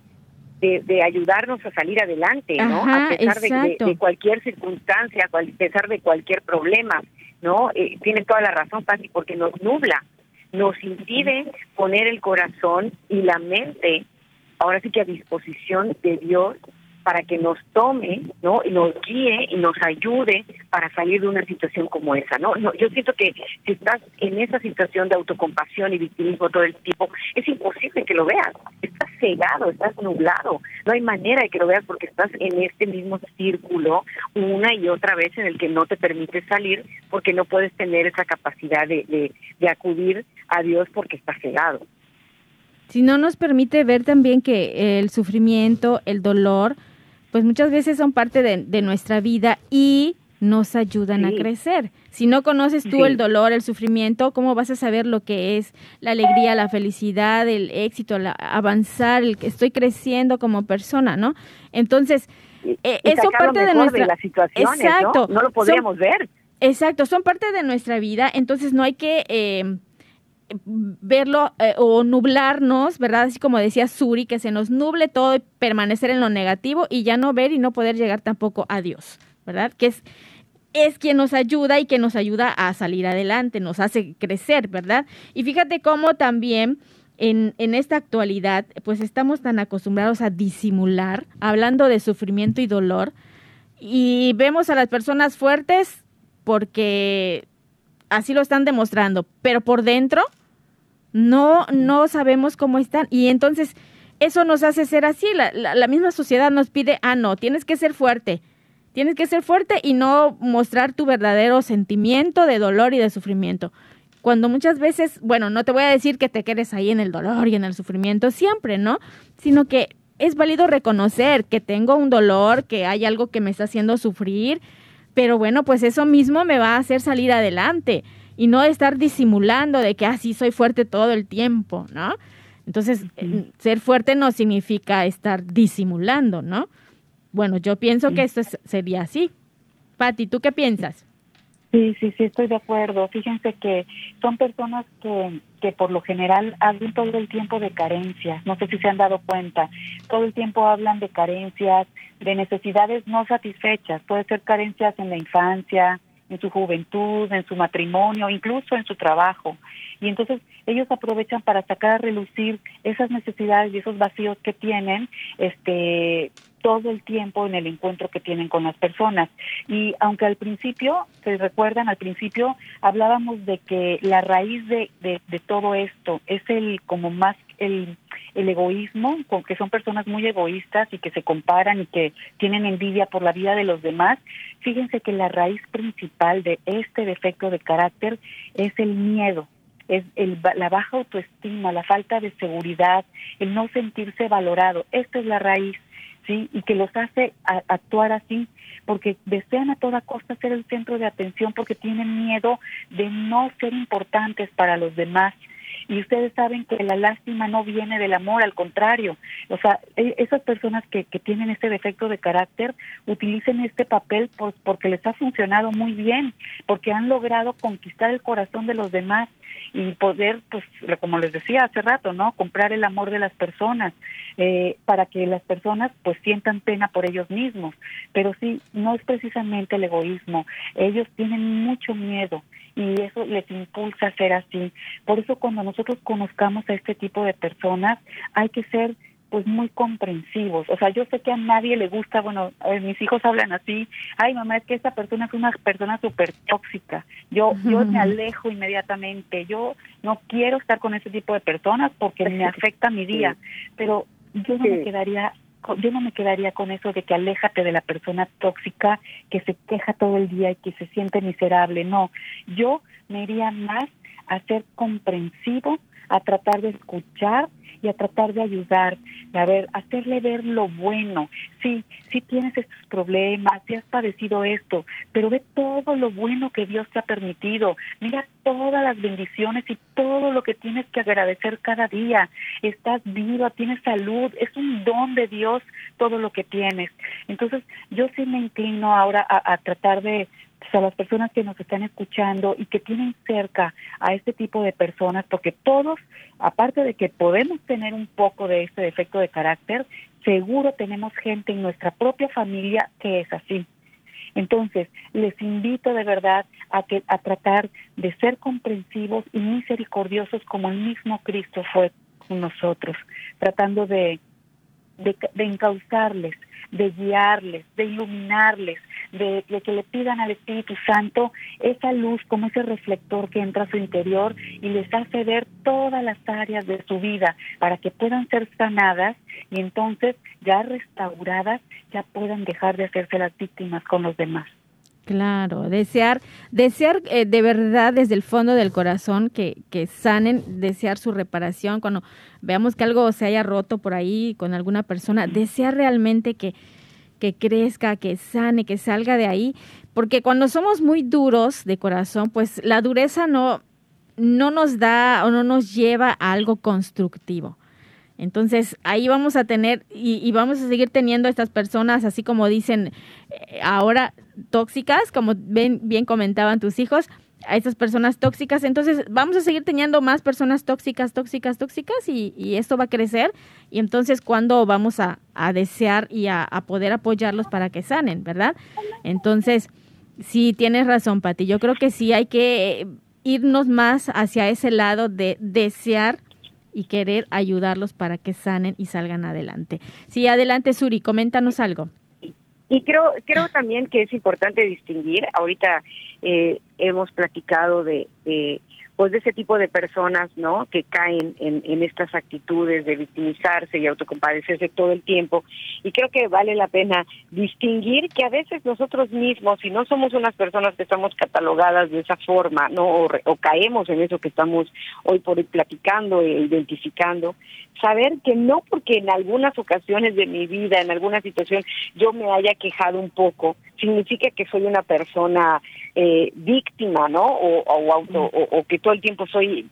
de, ayudarnos a salir adelante, ¿no? a pesar de, cualquier circunstancia, a pesar de cualquier problema, ¿no? Eh, tiene toda la razón, Pati, porque nos nubla, nos impide poner el corazón y la mente, ahora sí que a disposición de Dios para que nos tome, ¿no? Y nos guíe y nos ayude para salir de una situación como esa, ¿no? no yo siento que si estás en esa situación de autocompasión y victimismo todo el tiempo, es imposible que lo veas. Estás cegado, estás nublado. No hay manera de que lo veas porque estás en este mismo círculo una y otra vez en el que no te permite salir porque no puedes tener esa capacidad de, de, de acudir a Dios porque estás cegado. Si no nos permite ver también que el sufrimiento, el dolor, pues muchas veces son parte de, nuestra vida y nos ayudan a crecer. Si no conoces tú el dolor, el sufrimiento, ¿cómo vas a saber lo que es la alegría, la felicidad, el éxito, la, avanzar, el que estoy creciendo como persona, ¿no? Entonces, eh, eso parte de nuestra de exacto, ¿no? lo podríamos ver. Exacto, son parte de nuestra vida, entonces no hay que eh, verlo eh, o nublarnos, ¿verdad? Así como decía Suri, que se nos nuble todo y permanecer en lo negativo y ya no ver y no poder llegar tampoco a Dios, ¿verdad? Que es, es quien nos ayuda y que nos ayuda a salir adelante, nos hace crecer, ¿verdad? Y fíjate cómo también en, en esta actualidad, pues estamos tan acostumbrados a disimular, hablando de sufrimiento y dolor, y vemos a las personas fuertes porque así lo están demostrando, pero por dentro no, no sabemos cómo están. Y entonces eso nos hace ser así. La, la, misma sociedad nos pide, ah, no, tienes que ser fuerte. Tienes que ser fuerte y no mostrar tu verdadero sentimiento de dolor y de sufrimiento. Cuando muchas veces, bueno, no te voy a decir que te quedes ahí en el dolor y en el sufrimiento siempre, ¿no? Sino que es válido reconocer que tengo un dolor, que hay algo que me está haciendo sufrir, pero bueno, pues eso mismo me va a hacer salir adelante y no estar disimulando de que así ah, soy fuerte todo el tiempo, ¿no? Entonces, eh, ser fuerte no significa estar disimulando, ¿no? Bueno, yo pienso que esto sería así. Patti, ¿tú qué piensas? Sí, sí, sí, estoy de acuerdo. Fíjense que son personas que, que por lo general hablan todo el tiempo de carencias. No sé si se han dado cuenta. Todo el tiempo hablan de carencias, de necesidades no satisfechas. Puede ser carencias en la infancia, en su juventud, en su matrimonio, incluso en su trabajo. Y entonces ellos aprovechan para sacar a relucir esas necesidades y esos vacíos que tienen, este todo el tiempo en el encuentro que tienen con las personas. Y aunque al principio, se recuerdan, al principio hablábamos de que la raíz de, de, de todo esto es el como más el el egoísmo, con que son personas muy egoístas y que se comparan y que tienen envidia por la vida de los demás, fíjense que la raíz principal de este defecto de carácter es el miedo, es el, la baja autoestima, la falta de seguridad, el no sentirse valorado. Esta es la raíz, ¿sí? Y que los hace actuar así, porque desean a toda costa ser el centro de atención, porque tienen miedo de no ser importantes para los demás y ustedes saben que la lástima no viene del amor, al contrario. O sea, e, esas personas que, que tienen este defecto de carácter utilicen este papel por, porque les ha funcionado muy bien, porque han logrado conquistar el corazón de los demás y poder, pues, como les decía hace rato, ¿no? Comprar el amor de las personas eh, para que las personas, pues, sientan pena por ellos mismos. Pero sí, no es precisamente el egoísmo. Ellos tienen mucho miedo y eso les impulsa a ser así. Por eso cuando nosotros conozcamos a este tipo de personas, hay que ser pues muy comprensivos. O sea, yo sé que a nadie le gusta, bueno, mis hijos hablan así, ay mamá, es que esa persona es una persona súper tóxica, yo, yo me alejo inmediatamente, yo no quiero estar con ese tipo de personas porque me afecta mi día, pero yo no me quedaría yo no me quedaría con eso de que aléjate de la persona tóxica que se queja todo el día y que se siente miserable. No, yo me iría más a ser comprensivo, a tratar de escuchar y a tratar de ayudar, a ver, hacerle ver lo bueno. Sí, sí tienes estos problemas, sí has padecido esto, pero ve todo lo bueno que Dios te ha permitido. Mira todas las bendiciones y todo lo que tienes que agradecer cada día. Estás viva, tienes salud, es un don de Dios todo lo que tienes. Entonces, yo sí me inclino ahora a, tratar de pues, a las personas que nos están escuchando y que tienen cerca a este tipo de personas, porque todos, aparte de que podemos tener un poco de este defecto de carácter, seguro tenemos gente en nuestra propia familia que es así. Entonces, les invito de verdad a, que, a tratar de ser comprensivos y misericordiosos como el mismo Cristo fue con nosotros, tratando de, de, de encauzarles, de guiarles, de iluminarles, de, que le pidan al Espíritu Santo esa luz como ese reflector que entra a su interior y les hace ver todas las áreas de su vida para que puedan ser sanadas y entonces ya restauradas ya puedan dejar de hacerse las víctimas con los demás. Claro, desear, desear eh, de verdad desde el fondo del corazón que, que sanen, desear su reparación cuando veamos que algo se haya roto por ahí con alguna persona, desear realmente que, que crezca, que sane, que salga de ahí, porque cuando somos muy duros de corazón, pues la dureza no, no nos da o no nos lleva a algo constructivo. Entonces ahí vamos a tener y, vamos a seguir teniendo estas personas, así como dicen eh, ahora, tóxicas, como ven, bien comentaban tus hijos, a estas personas tóxicas. Entonces vamos a seguir teniendo más personas tóxicas, tóxicas, tóxicas y, esto va a crecer. Y entonces, ¿cuándo vamos a, desear y a, a, poder apoyarlos para que sanen, verdad? Entonces, sí, tienes razón, Pati. Yo creo que sí hay que irnos más hacia ese lado de desear y querer ayudarlos para que sanen y salgan adelante. Sí, adelante Suri, coméntanos algo. Y creo, creo también que es importante distinguir, ahorita eh, hemos platicado de, de pues de ese tipo de personas, ¿no? Que caen en, estas actitudes de victimizarse y autocompadecerse todo el tiempo. Y creo que vale la pena distinguir que a veces nosotros mismos, si no somos unas personas que estamos catalogadas de esa forma, ¿no? O, caemos en eso que estamos hoy por hoy platicando e identificando, saber que no porque en algunas ocasiones de mi vida, en alguna situación, yo me haya quejado un poco, significa que soy una persona eh, víctima, ¿no? O, o auto, o, que todo el tiempo soy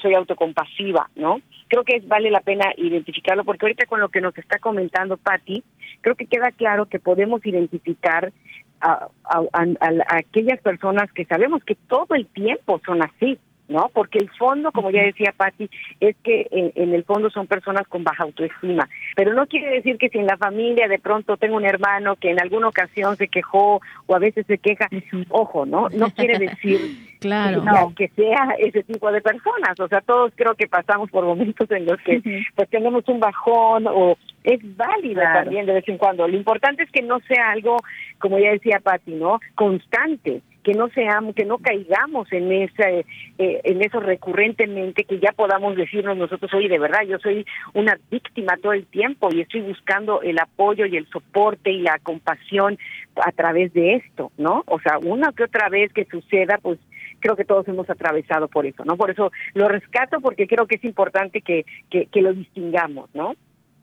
soy autocompasiva, ¿no? Creo que vale la pena identificarlo porque ahorita con lo que nos está comentando Patti, creo que queda claro que podemos identificar a, a aquellas personas que sabemos que todo el tiempo son así, ¿no? Porque el fondo, como ya decía Patti, es que en, el fondo son personas con baja autoestima. Pero no quiere decir que si en la familia de pronto tengo un hermano que en alguna ocasión se quejó o a veces se queja, ojo, ¿no? No quiere decir claro. que, sea ese tipo de personas. O sea, todos creo que pasamos por momentos en los que pues tenemos un bajón o es válida también de vez en cuando. Lo importante es que no sea algo, como ya decía Patti, ¿no? Constante que no seamos, que no caigamos en ese, eh, en eso recurrentemente, que ya podamos decirnos nosotros, oye, de verdad, yo soy una víctima todo el tiempo y estoy buscando el apoyo y el soporte y la compasión a través de esto, ¿no? O sea, una que otra vez que suceda, pues creo que todos hemos atravesado por eso, ¿no? Por eso lo rescato porque creo que es importante que, que, que lo distingamos, ¿no?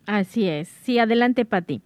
Así es. Sí, adelante, Pati.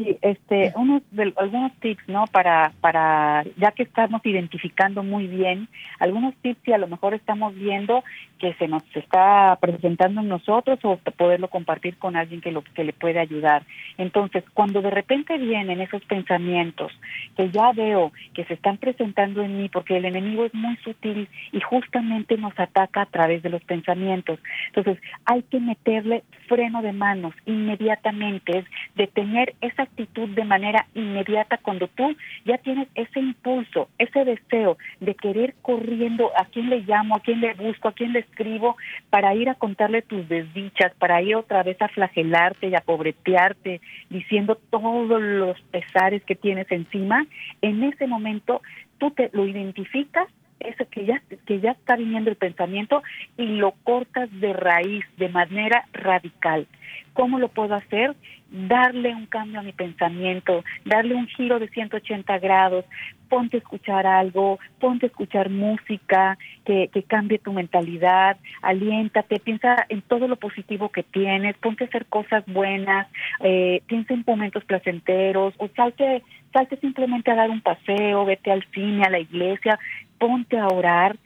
Sí, este, unos algunos tips, ¿no? Para, para, ya que estamos identificando muy bien, algunos tips y a lo mejor estamos viendo que se nos está presentando en nosotros o poderlo compartir con alguien que lo que le puede ayudar. Entonces, cuando de repente vienen esos pensamientos que ya veo que se están presentando en mí, porque el enemigo es muy sutil y justamente nos ataca a través de los pensamientos. Entonces, hay que meterle freno de manos inmediatamente, es detener esa actitud de manera inmediata cuando tú ya tienes ese impulso, ese deseo de querer corriendo a quién le llamo, a quién le busco, a quién le escribo para ir a contarle tus desdichas, para ir otra vez a flagelarte y a pobretearte, diciendo todos los pesares que tienes encima, en ese momento tú te lo identificas eso que ya que ya está viniendo el pensamiento y lo cortas de raíz de manera radical. ¿Cómo lo puedo hacer? Darle un cambio a mi pensamiento, darle un giro de 180 grados, ponte a escuchar algo, ponte a escuchar música que, que cambie tu mentalidad, aliéntate, piensa en todo lo positivo que tienes, ponte a hacer cosas buenas, eh, piensa en momentos placenteros, o salte, salte simplemente a dar un paseo, vete al cine, a la iglesia, ponte a orar,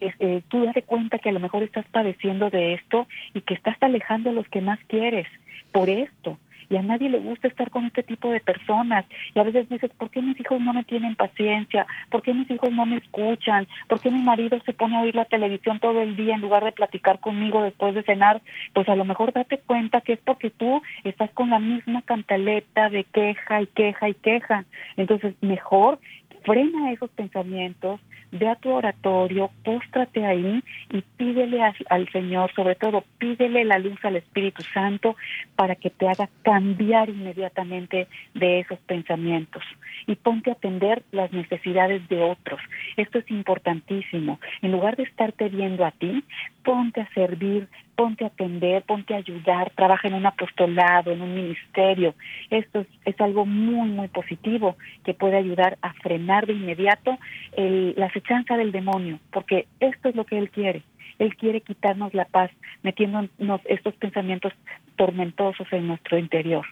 eh, tú date cuenta que a lo mejor estás padeciendo de esto y que estás alejando a los que más quieres. Por esto y a nadie le gusta estar con este tipo de personas. Y a veces dices, ¿por qué mis hijos no me tienen paciencia? ¿Por qué mis hijos no me escuchan? ¿Por qué mi marido se pone a oír la televisión todo el día en lugar de platicar conmigo después de cenar? Pues a lo mejor date cuenta que es porque tú estás con la misma cantaleta de queja y queja y queja. Entonces, mejor frena esos pensamientos, ve a tu oratorio, póstrate ahí y pídele al Señor, sobre todo pídele la luz al Espíritu Santo para que te haga cambiar inmediatamente de esos pensamientos y ponte a atender las necesidades de otros. Esto es importantísimo. En lugar de estarte viendo a ti, ponte a servir, ponte a atender, ponte a ayudar, trabaja en un apostolado, en un ministerio. Esto es, es algo muy, muy positivo que puede ayudar a frenar de inmediato el, la acechanza del demonio, porque esto es lo que él quiere. Él quiere quitarnos la paz, metiéndonos estos pensamientos tormentosos en nuestro interior.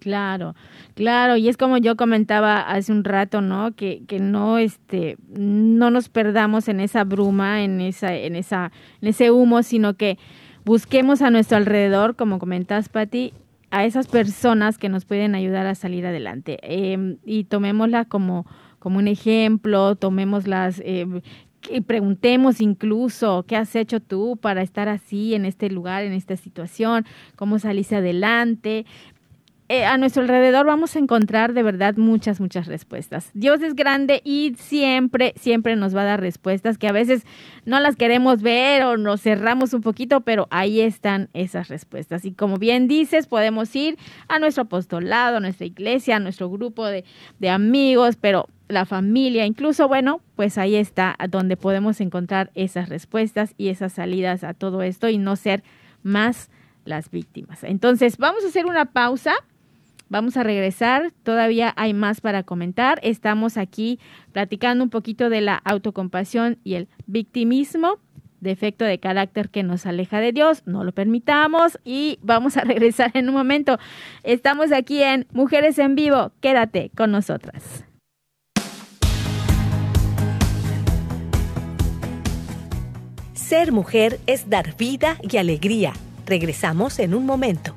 Claro, claro, y es como yo comentaba hace un rato, ¿no? Que, que no este no nos perdamos en esa bruma, en esa en esa en ese humo, sino que busquemos a nuestro alrededor, como comentas Patti, a esas personas que nos pueden ayudar a salir adelante. Eh, y tomémosla como como un ejemplo, tomémoslas y preguntemos incluso qué has hecho tú para estar así en este lugar, en esta situación, cómo saliste adelante, eh, a nuestro alrededor vamos a encontrar de verdad muchas, muchas respuestas. Dios es grande y siempre, siempre nos va a dar respuestas que a veces no las queremos ver o nos cerramos un poquito, pero ahí están esas respuestas. Y como bien dices, podemos ir a nuestro apostolado, a nuestra iglesia, a nuestro grupo de, de amigos, pero la familia, incluso, bueno, pues ahí está donde podemos encontrar esas respuestas y esas salidas a todo esto y no ser más las víctimas. Entonces, vamos a hacer una pausa Vamos a regresar, todavía hay más para comentar. Estamos aquí platicando un poquito de la autocompasión y el victimismo, defecto de carácter que nos aleja de Dios, no lo permitamos y vamos a regresar en un momento. Estamos aquí en Mujeres en Vivo, quédate con nosotras. Ser mujer es dar vida y alegría. Regresamos en un momento.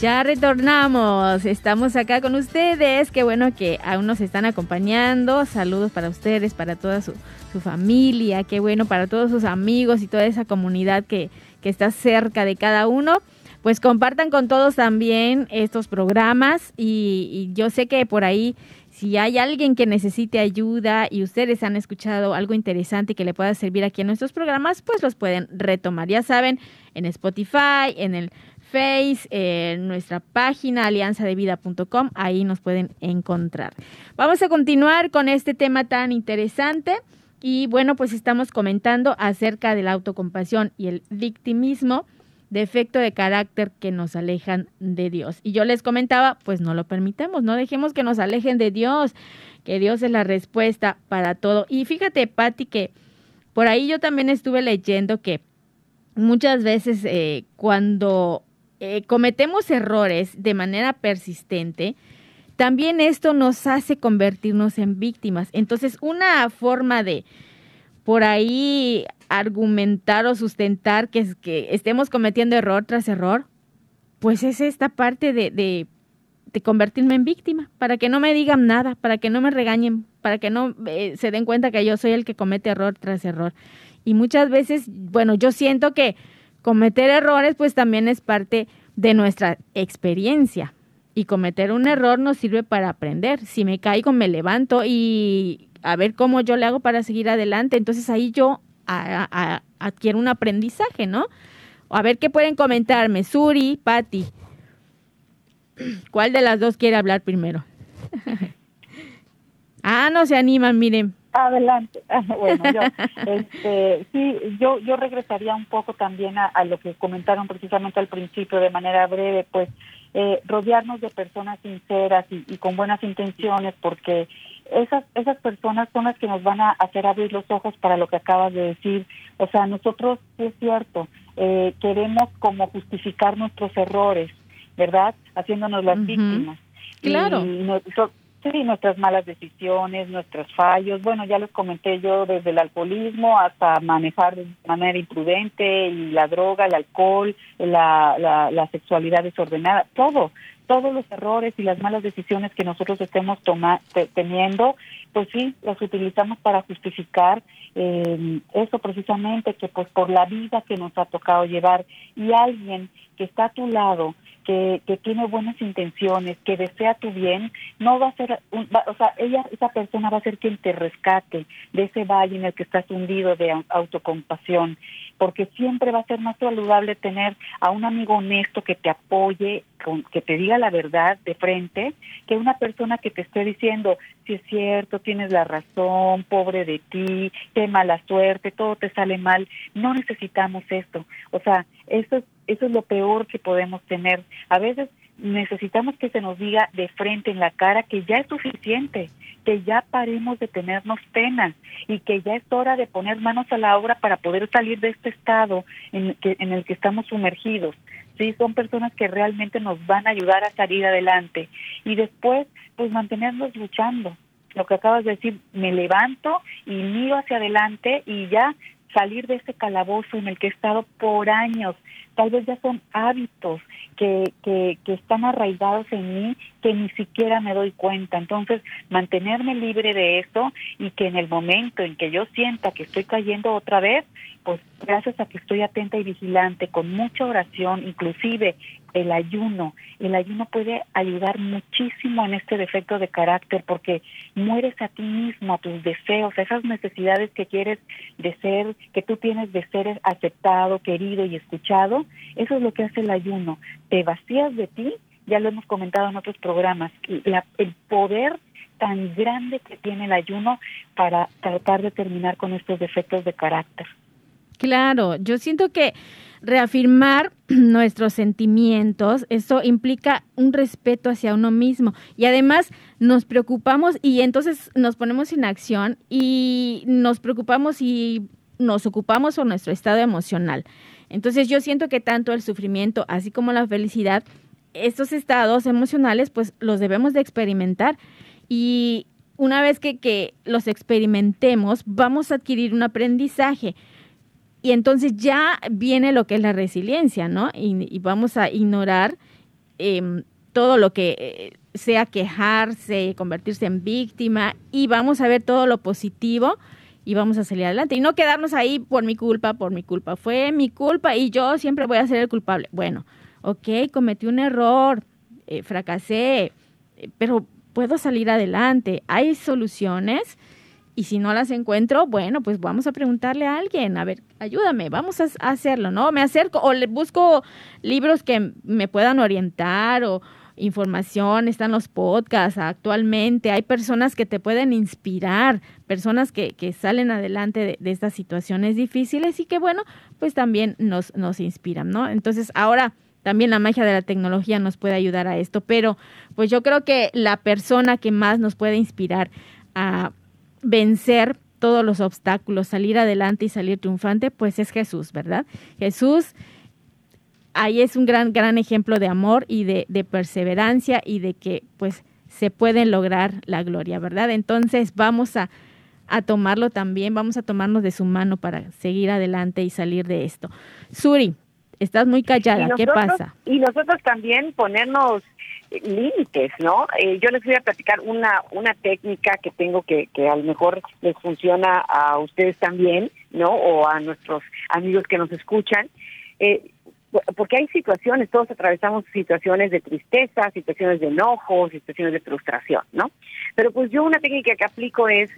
Ya retornamos, estamos acá con ustedes, qué bueno que aún nos están acompañando, saludos para ustedes, para toda su, familia, qué bueno para todos sus amigos y toda esa comunidad que, que está cerca de cada uno. Pues compartan con todos también estos programas y, y yo sé que por ahí si hay alguien que necesite ayuda y ustedes han escuchado algo interesante que le pueda servir aquí en nuestros programas, pues los pueden retomar. Ya saben, en Spotify, en el Face, en nuestra página alianzadevida.com, ahí nos pueden encontrar. Vamos a continuar con este tema tan interesante y bueno, pues estamos comentando acerca de la autocompasión y el victimismo, defecto de carácter que nos alejan de Dios. Y yo les comentaba, pues no lo permitamos, no dejemos que nos alejen de Dios, que Dios es la respuesta para todo. Y fíjate, Patti, que por ahí yo también estuve leyendo que muchas veces eh, cuando eh, cometemos errores de manera persistente, también esto nos hace convertirnos en víctimas. Entonces, una forma de por ahí argumentar o sustentar que, que estemos cometiendo error tras error, pues es esta parte de, convertirme en víctima, para que no me digan nada, para que no me regañen, para que no eh, se den cuenta que yo soy el que comete error tras error. Y muchas veces, bueno, yo siento que cometer errores pues también es parte de nuestra experiencia. Y cometer un error nos sirve para aprender. Si me caigo, me levanto y a ver cómo yo le hago para seguir adelante. Entonces ahí yo adquiero un aprendizaje, ¿no? A ver qué pueden comentarme. Suri, Patti. ¿Cuál de las dos quiere hablar primero? ah, no se animan, miren. Adelante. Bueno, yo, este, sí, yo, yo regresaría un poco también a, lo que comentaron precisamente al principio de manera breve, pues eh, rodearnos de personas sinceras y, con buenas intenciones, porque esas, esas personas son las que nos van a hacer abrir los ojos para lo que acabas de decir. O sea, nosotros, es cierto, eh, queremos como justificar nuestros errores, ¿verdad? Haciéndonos las víctimas. Claro. Y, Sí, nuestras malas decisiones, nuestros fallos. Bueno, ya les comenté yo desde el alcoholismo hasta manejar de manera imprudente y la droga, el alcohol, la, la, sexualidad desordenada, todo, todos los errores y las malas decisiones que nosotros estemos teniendo, pues sí, las utilizamos para justificar eh, eso precisamente, que pues por la vida que nos ha tocado llevar y alguien que está a tu lado, que, que tiene buenas intenciones, que desea tu bien, no va a ser, o sea, ella, esa persona va a ser quien te rescate de ese valle en el que estás hundido de autocompasión, porque siempre va a ser más saludable tener a un amigo honesto que te apoye, que te diga la verdad de frente, que una persona que te esté diciendo, si es cierto, tienes la razón, pobre de ti, qué mala suerte, todo te sale mal. No necesitamos esto. O sea, eso es eso es lo peor que podemos tener. A veces necesitamos que se nos diga de frente en la cara que ya es suficiente, que ya paremos de tenernos pena y que ya es hora de poner manos a la obra para poder salir de este estado en, que, en el que estamos sumergidos. Sí, son personas que realmente nos van a ayudar a salir adelante y después pues mantenernos luchando. Lo que acabas de decir, me levanto y miro hacia adelante y ya salir de ese calabozo en el que he estado por años. Tal vez ya son hábitos que, que, que están arraigados en mí que ni siquiera me doy cuenta. Entonces, mantenerme libre de eso y que en el momento en que yo sienta que estoy cayendo otra vez, pues gracias a que estoy atenta y vigilante, con mucha oración, inclusive el ayuno. El ayuno puede ayudar muchísimo en este defecto de carácter porque mueres a ti mismo, a tus deseos, a esas necesidades que quieres de ser, que tú tienes de ser aceptado, querido y escuchado. Eso es lo que hace el ayuno. Te vacías de ti, ya lo hemos comentado en otros programas, el poder tan grande que tiene el ayuno para tratar de terminar con estos defectos de carácter. Claro, yo siento que reafirmar nuestros sentimientos, eso implica un respeto hacia uno mismo. Y además nos preocupamos y entonces nos ponemos en acción y nos preocupamos y nos ocupamos por nuestro estado emocional. Entonces yo siento que tanto el sufrimiento así como la felicidad, estos estados emocionales pues los debemos de experimentar. Y una vez que, que los experimentemos vamos a adquirir un aprendizaje y entonces ya viene lo que es la resiliencia, ¿no? Y, vamos a ignorar em, todo lo que eh, sea quejarse, convertirse en víctima y vamos a ver todo lo positivo y vamos a salir adelante. Y no quedarnos ahí por mi culpa, por mi culpa. Fue mi culpa y yo siempre voy a ser el culpable. Bueno, ok, cometí un error, eh, fracasé, eh, pero puedo salir adelante. Hay soluciones y si no las encuentro, bueno, pues vamos a preguntarle a alguien, a ver, ayúdame, vamos a hacerlo, ¿no? Me acerco o le busco libros que me puedan orientar o información, están los podcasts actualmente, hay personas que te pueden inspirar, personas que, que salen adelante de, estas situaciones difíciles y que, bueno, pues también nos, nos inspiran, ¿no? Entonces, ahora también la magia de la tecnología nos puede ayudar a esto, pero pues yo creo que la persona que más nos puede inspirar a vencer todos los obstáculos, salir adelante y salir triunfante, pues es Jesús, ¿verdad? Jesús ahí es un gran, gran ejemplo de amor y de, de perseverancia y de que pues se puede lograr la gloria, ¿verdad? Entonces vamos a, a tomarlo también, vamos a tomarnos de su mano para seguir adelante y salir de esto. Suri, estás muy callada, ¿qué pasa? Y nosotros también ponernos límites, ¿no? Eh, yo les voy a platicar una una técnica que tengo que, que a lo mejor les funciona a ustedes también, ¿no? O a nuestros amigos que nos escuchan. Eh, porque hay situaciones, todos atravesamos situaciones de tristeza, situaciones de enojo, situaciones de frustración, ¿no? Pero pues yo una técnica que aplico es,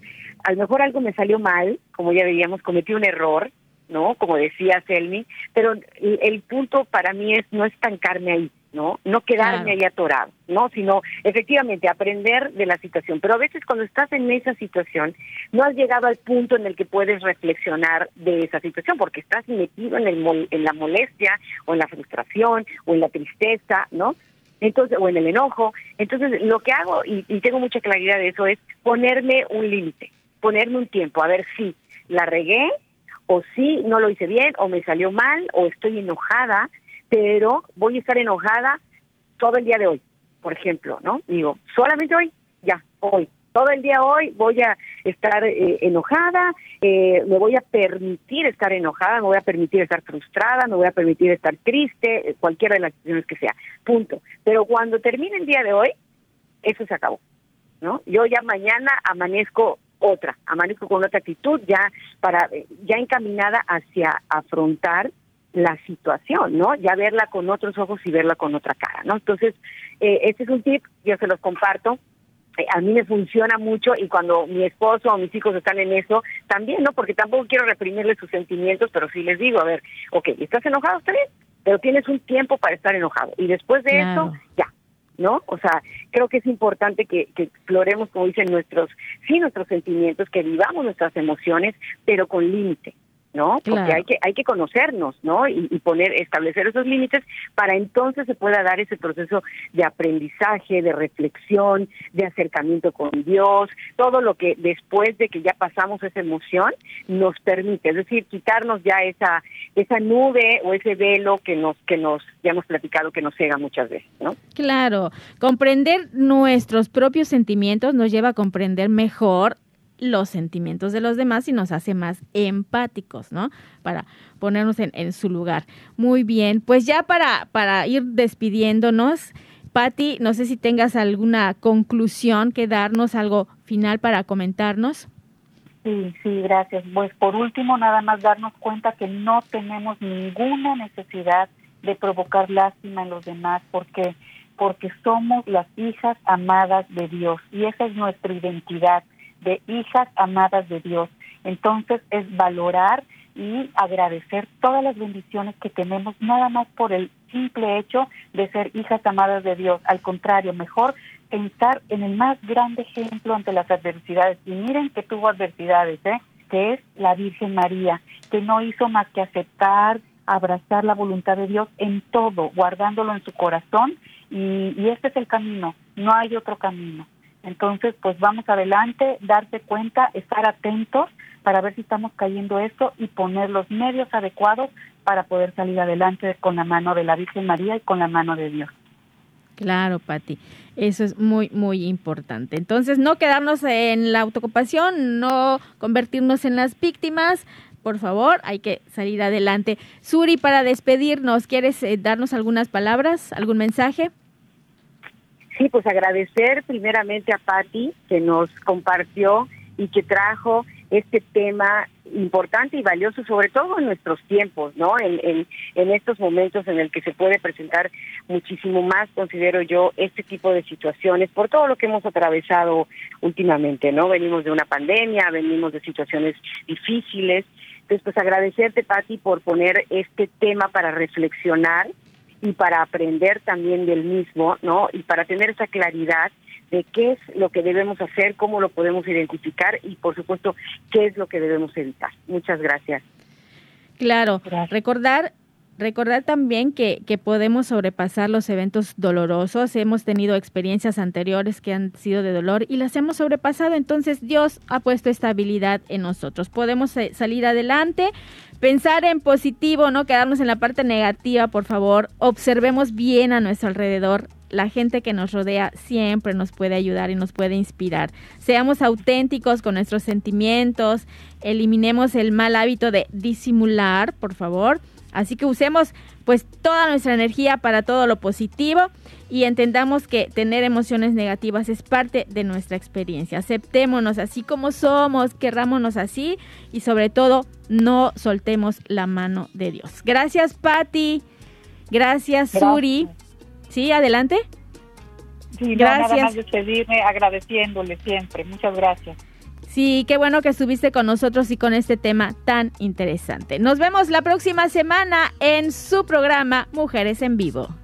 a lo mejor algo me salió mal, como ya veíamos, cometí un error, ¿no? Como decía Selmi, pero el, el punto para mí es no estancarme ahí, ¿no? No quedarme ahí atorado, ¿no? Sino efectivamente aprender de la situación. Pero a veces cuando estás en esa situación, no has llegado al punto en el que puedes reflexionar de esa situación, porque estás metido en, el, en la molestia o en la frustración o en la tristeza, ¿no? Entonces, o en el enojo. Entonces, lo que hago, y, y tengo mucha claridad de eso, es ponerme un límite, ponerme un tiempo, a ver si la regué, o si no lo hice bien, o me salió mal, o estoy enojada, pero voy a estar enojada todo el día de hoy, por ejemplo, ¿no? Digo, solamente hoy, ya, hoy. Todo el día hoy voy a estar eh, enojada, eh, me voy a permitir estar enojada, me voy a permitir estar frustrada, me voy a permitir estar triste, eh, cualquiera de las situaciones que sea, punto. Pero cuando termine el día de hoy, eso se acabó, ¿no? Yo ya mañana amanezco otra, amanezco con otra actitud ya para ya encaminada hacia afrontar la situación, ¿no? Ya verla con otros ojos y verla con otra cara, ¿no? Entonces, eh, este es un tip, yo se los comparto. Eh, a mí me funciona mucho y cuando mi esposo o mis hijos están en eso, también, ¿no? Porque tampoco quiero reprimirles sus sentimientos, pero sí les digo, a ver, ok, ¿estás enojado? Está bien, pero tienes un tiempo para estar enojado. Y después de eso, ya, ¿no? O sea, creo que es importante que, que, exploremos, como dicen nuestros, sí, nuestros sentimientos, que vivamos nuestras emociones, pero con límite. ¿No? Porque hay que hay que conocernos, ¿no? Y, poner establecer esos límites para entonces se pueda dar ese proceso de aprendizaje, de reflexión, de acercamiento con Dios, todo lo que después de que ya pasamos esa emoción nos permite, es decir, quitarnos ya esa esa nube o ese velo que nos que nos ya hemos platicado que nos cega muchas veces, ¿no? Claro, comprender nuestros propios sentimientos nos lleva a comprender mejor los sentimientos de los demás y nos hace más empáticos, ¿no? Para ponernos en, su lugar. Muy bien, pues ya para, para ir despidiéndonos, Patti, no sé si tengas alguna conclusión que darnos, algo final para comentarnos. Sí, sí, gracias. Pues por último, nada más darnos cuenta que no tenemos ninguna necesidad de provocar lástima en los demás porque porque somos las hijas amadas de Dios y esa es nuestra identidad de hijas amadas de Dios. Entonces es valorar y agradecer todas las bendiciones que tenemos, nada más por el simple hecho de ser hijas amadas de Dios. Al contrario, mejor pensar en el más grande ejemplo ante las adversidades. Y miren que tuvo adversidades, ¿eh? que es la Virgen María, que no hizo más que aceptar, abrazar la voluntad de Dios en todo, guardándolo en su corazón. Y, y este es el camino, no hay otro camino. Entonces, pues vamos adelante, darse cuenta, estar atentos para ver si estamos cayendo esto y poner los medios adecuados para poder salir adelante con la mano de la Virgen María y con la mano de Dios. Claro, Patti, eso es muy, muy importante. Entonces, no quedarnos en la autocompasión, no convertirnos en las víctimas. Por favor, hay que salir adelante. Suri, para despedirnos, ¿quieres eh, darnos algunas palabras, algún mensaje? Sí, pues agradecer primeramente a Patti que nos compartió y que trajo este tema importante y valioso, sobre todo en nuestros tiempos, ¿no? En, en, estos momentos en el que se puede presentar muchísimo más, considero yo, este tipo de situaciones, por todo lo que hemos atravesado últimamente, ¿no? Venimos de una pandemia, venimos de situaciones difíciles. Entonces, pues agradecerte, Patti, por poner este tema para reflexionar y para aprender también del mismo, ¿no? Y para tener esa claridad de qué es lo que debemos hacer, cómo lo podemos identificar y, por supuesto, qué es lo que debemos evitar. Muchas gracias. Claro, recordar Recordar también que, que, podemos sobrepasar los eventos dolorosos. Hemos tenido experiencias anteriores que han sido de dolor y las hemos sobrepasado. Entonces Dios ha puesto estabilidad en nosotros. Podemos eh, salir adelante, pensar en positivo, no quedarnos en la parte negativa, por favor. Observemos bien a nuestro alrededor la gente que nos rodea siempre nos puede ayudar y nos puede inspirar. Seamos auténticos con nuestros sentimientos, eliminemos el mal hábito de disimular, por favor. Así que usemos pues toda nuestra energía para todo lo positivo y entendamos que tener emociones negativas es parte de nuestra experiencia. Aceptémonos así como somos, querrámonos así y sobre todo no soltemos la mano de Dios. Gracias Patti, gracias, Suri. Sí, adelante. Sí, gracias. nada más despedirme agradeciéndole siempre. Muchas gracias. Sí, qué bueno que estuviste con nosotros y con este tema tan interesante. Nos vemos la próxima semana en su programa Mujeres en Vivo.